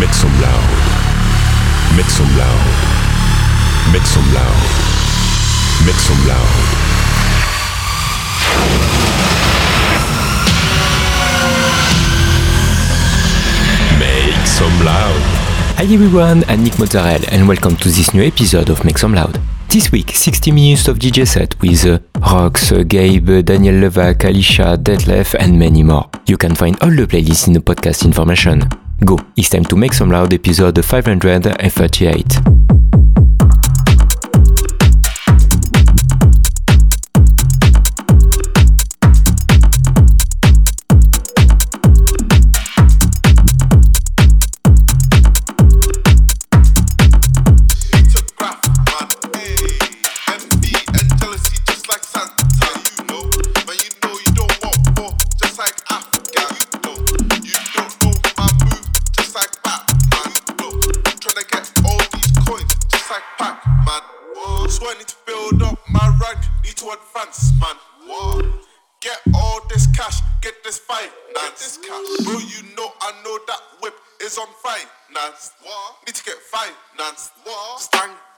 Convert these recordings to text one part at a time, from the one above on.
Make some loud. Make some loud. Make some loud. Make some loud. Make some loud. Hi everyone, I'm Nick Mozzarella and welcome to this new episode of Make Some Loud. This week, 60 minutes of DJ set with uh, Rox, uh, Gabe, Daniel Levac, Alicia, Detlef and many more. You can find all the playlists in the podcast information. Go, it's time to Make Some Loud episode 538. Stand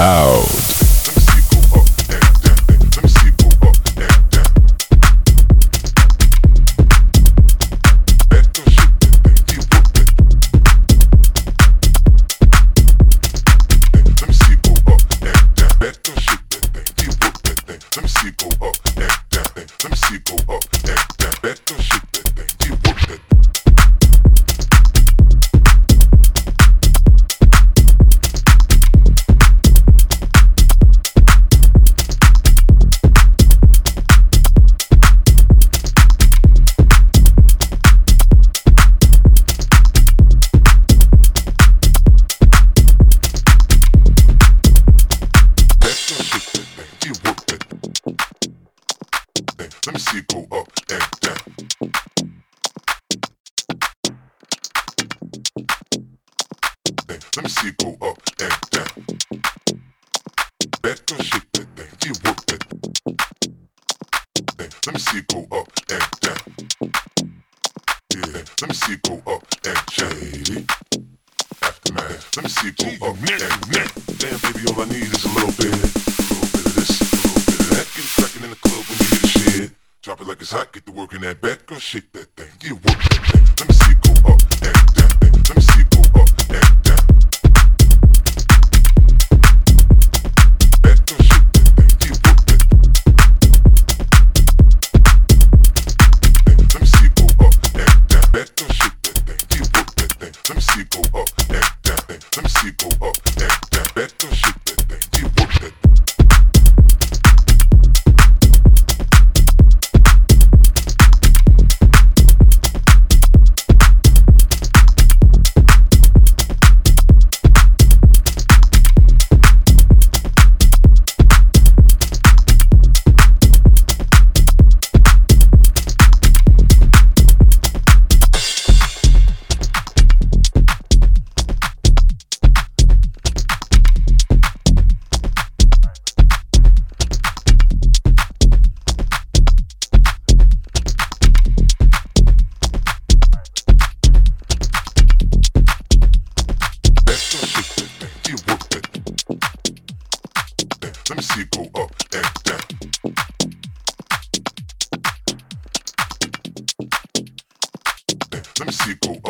Down. Eh, eh. Eh, let me see, go up and down. Let me see go up.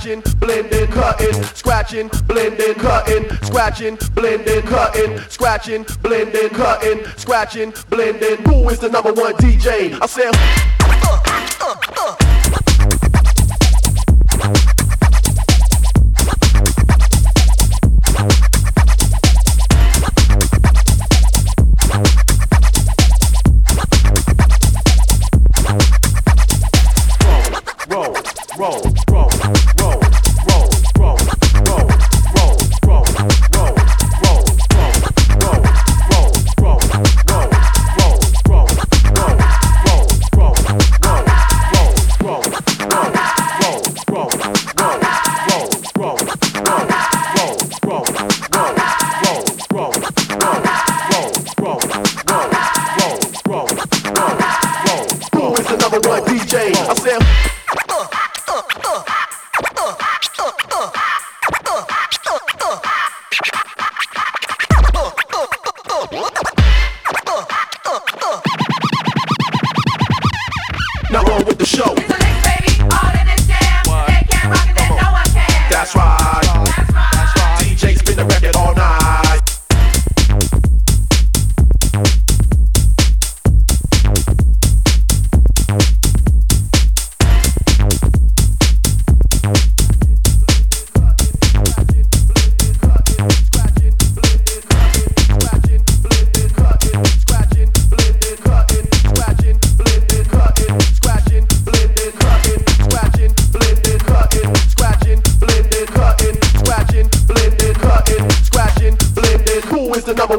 Some loud. scratching, blending, cutting, scratching, blending, cutting, scratching, blending. Cutting scratchin' blending who is the number one DJ? I said.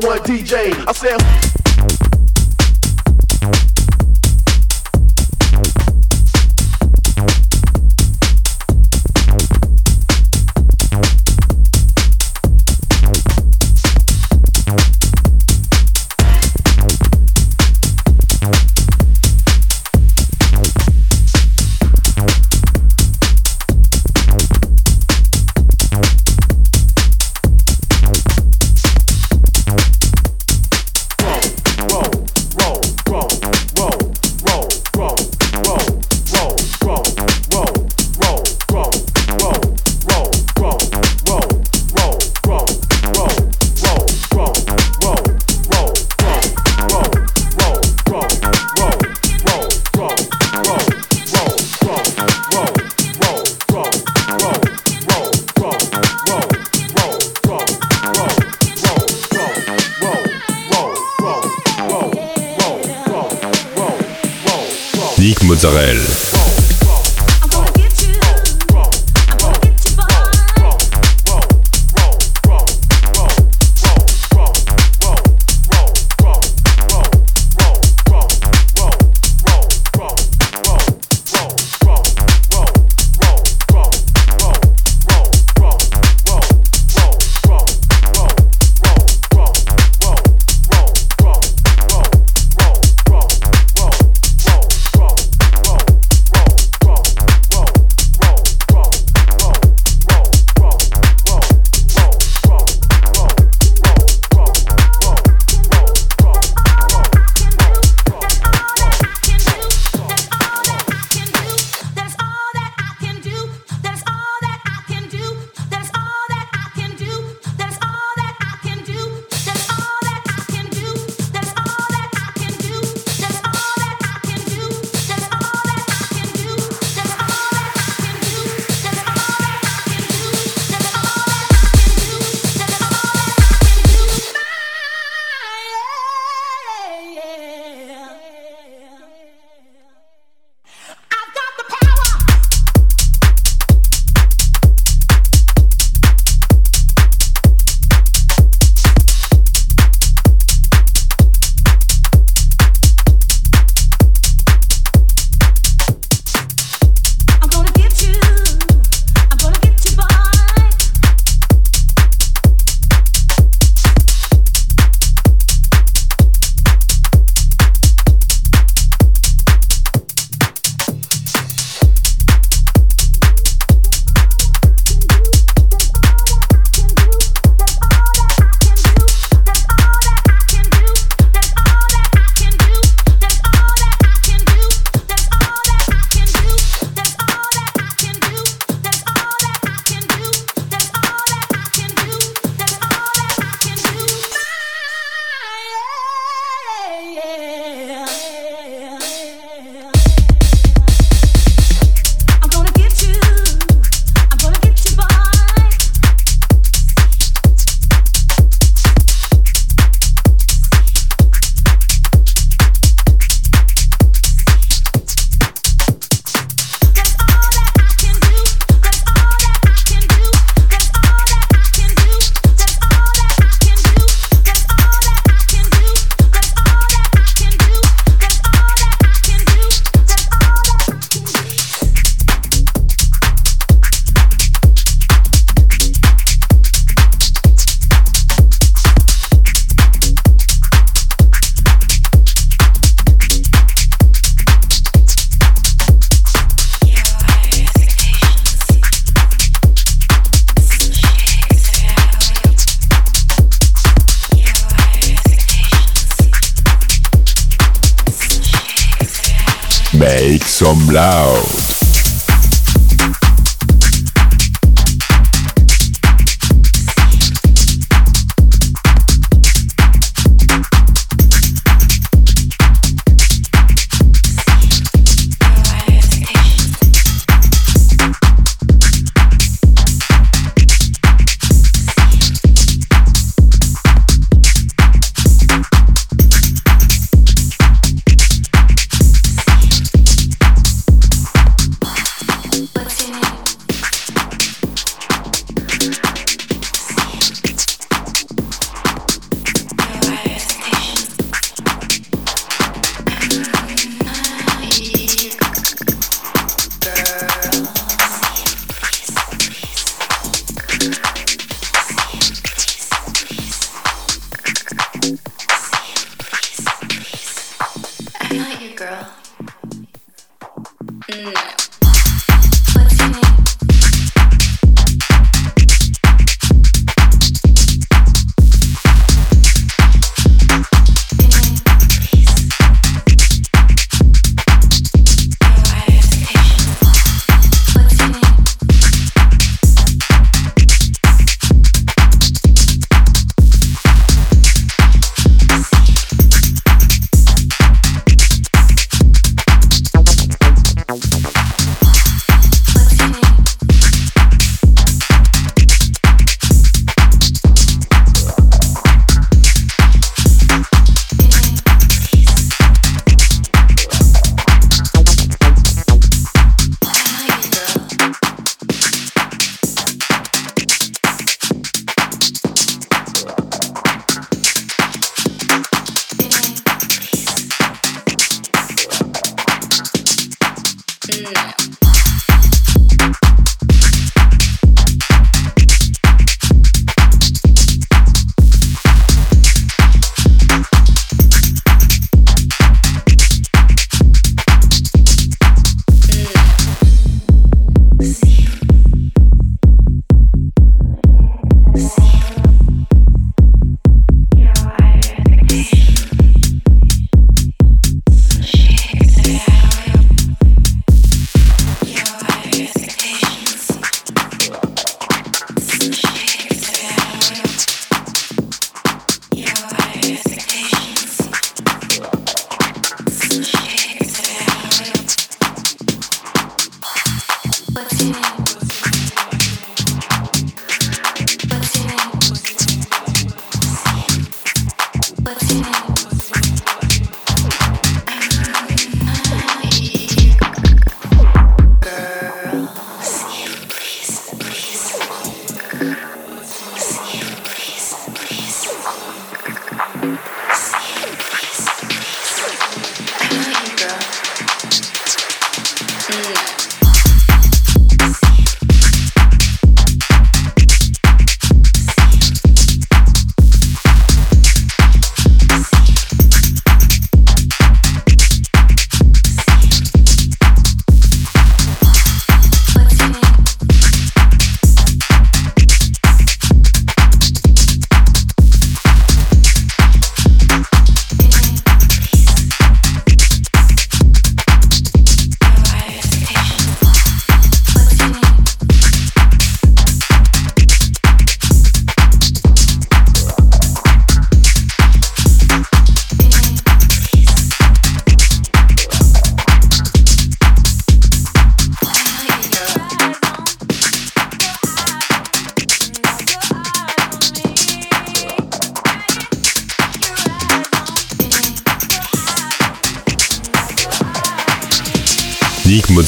one DJ. I said. Loud.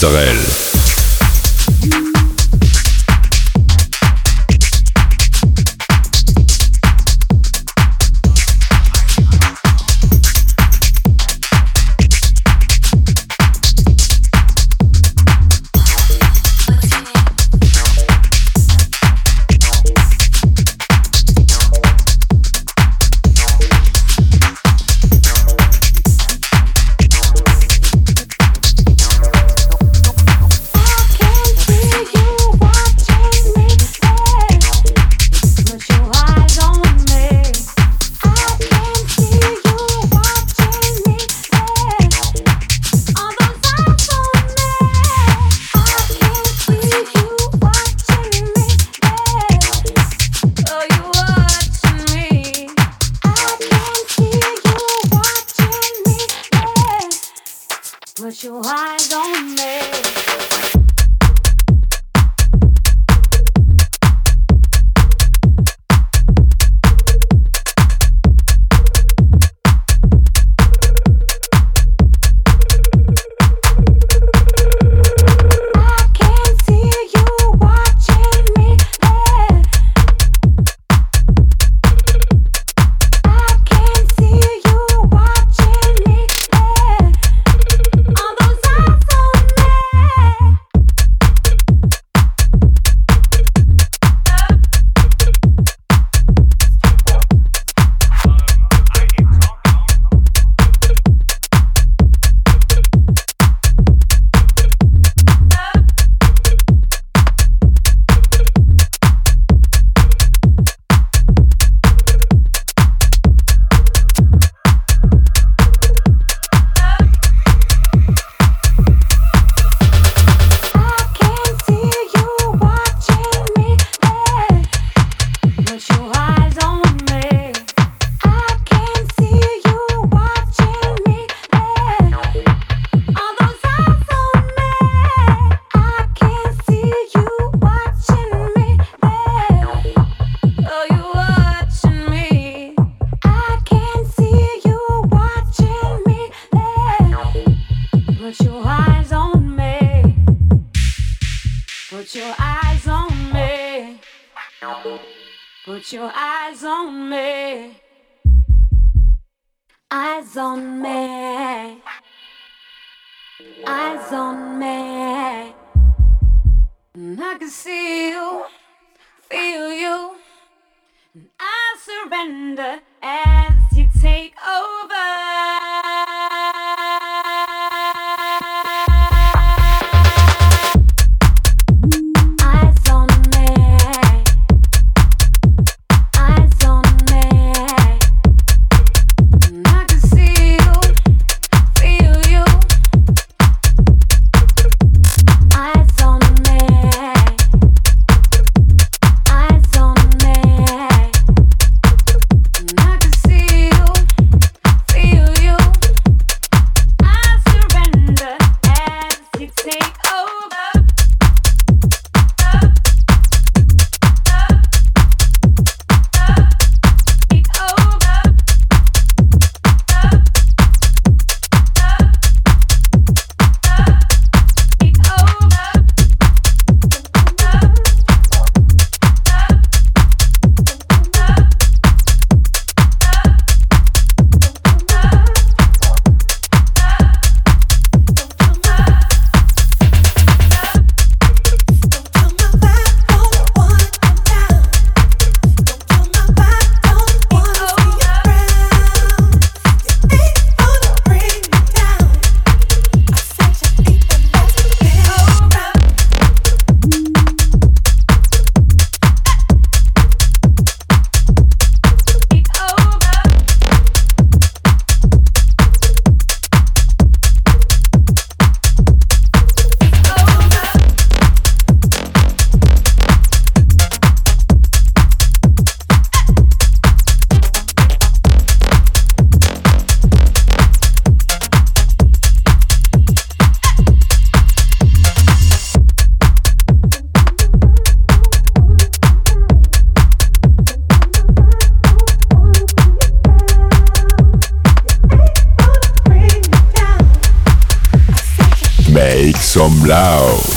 Mozzarella. Put your eyes on me. Put your eyes on me. Eyes on me. Eyes on me. And I can see you, feel you. And I surrender as you take over. Some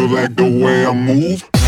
You like the way I move?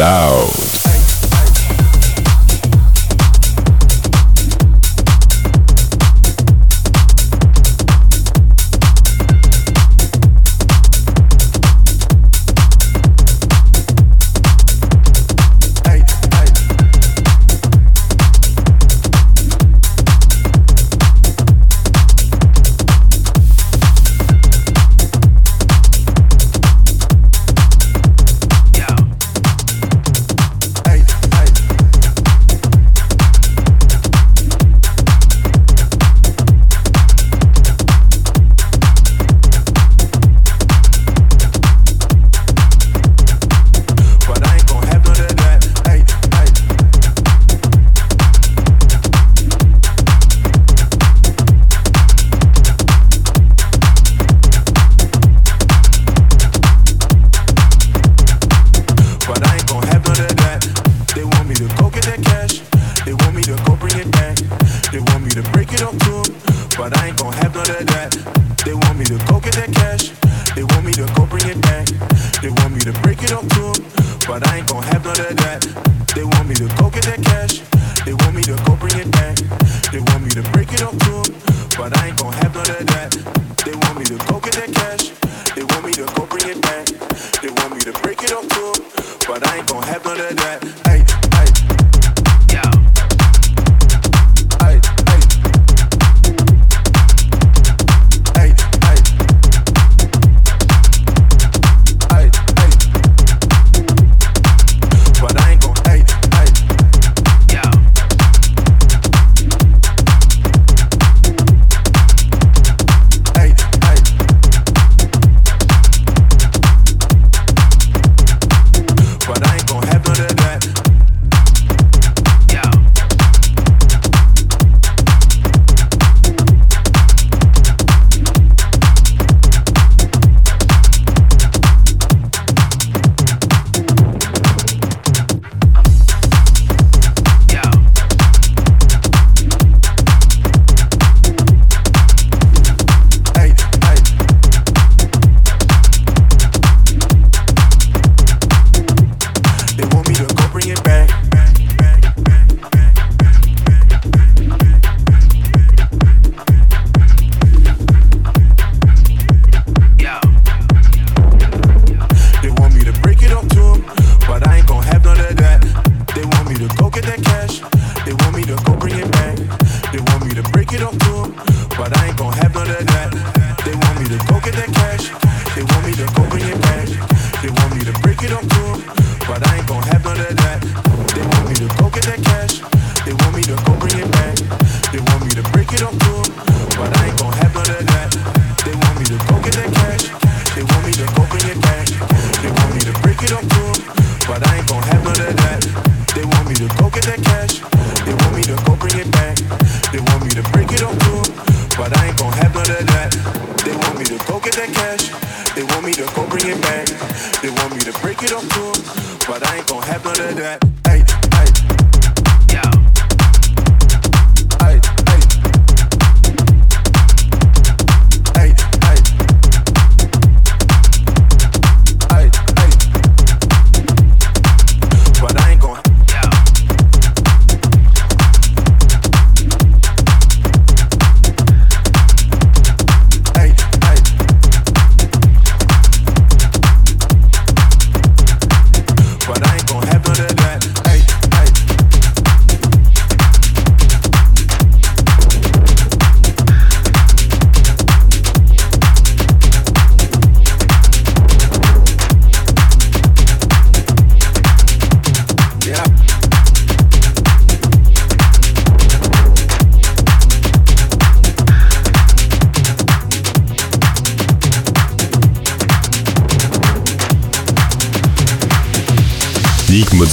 Blau. Some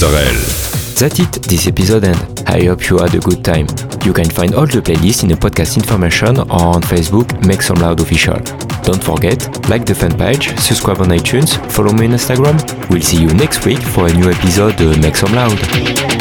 loud. That's it, this episode end. I hope you had a good time. You can find all the playlists in the podcast information or on Facebook, Make Some Loud Official. Don't forget, like the fan page, subscribe on iTunes, follow me on Instagram. We'll see you next week for a new episode of Make Some Loud. Make some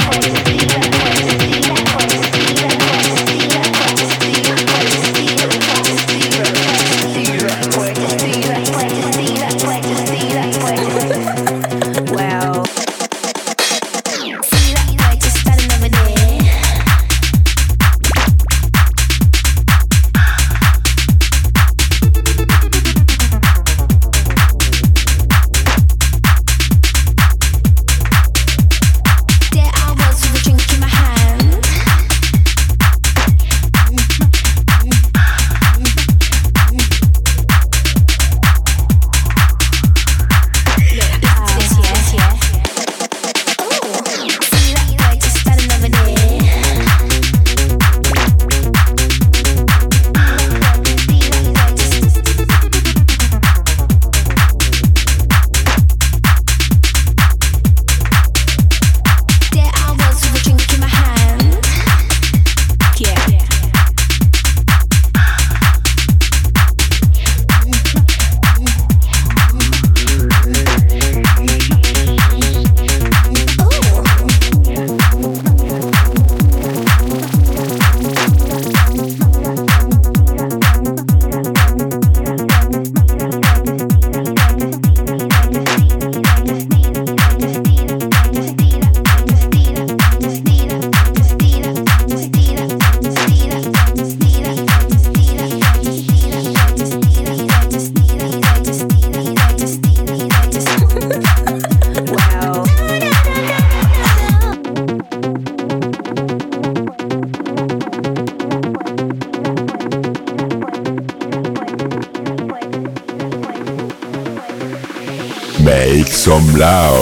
loud.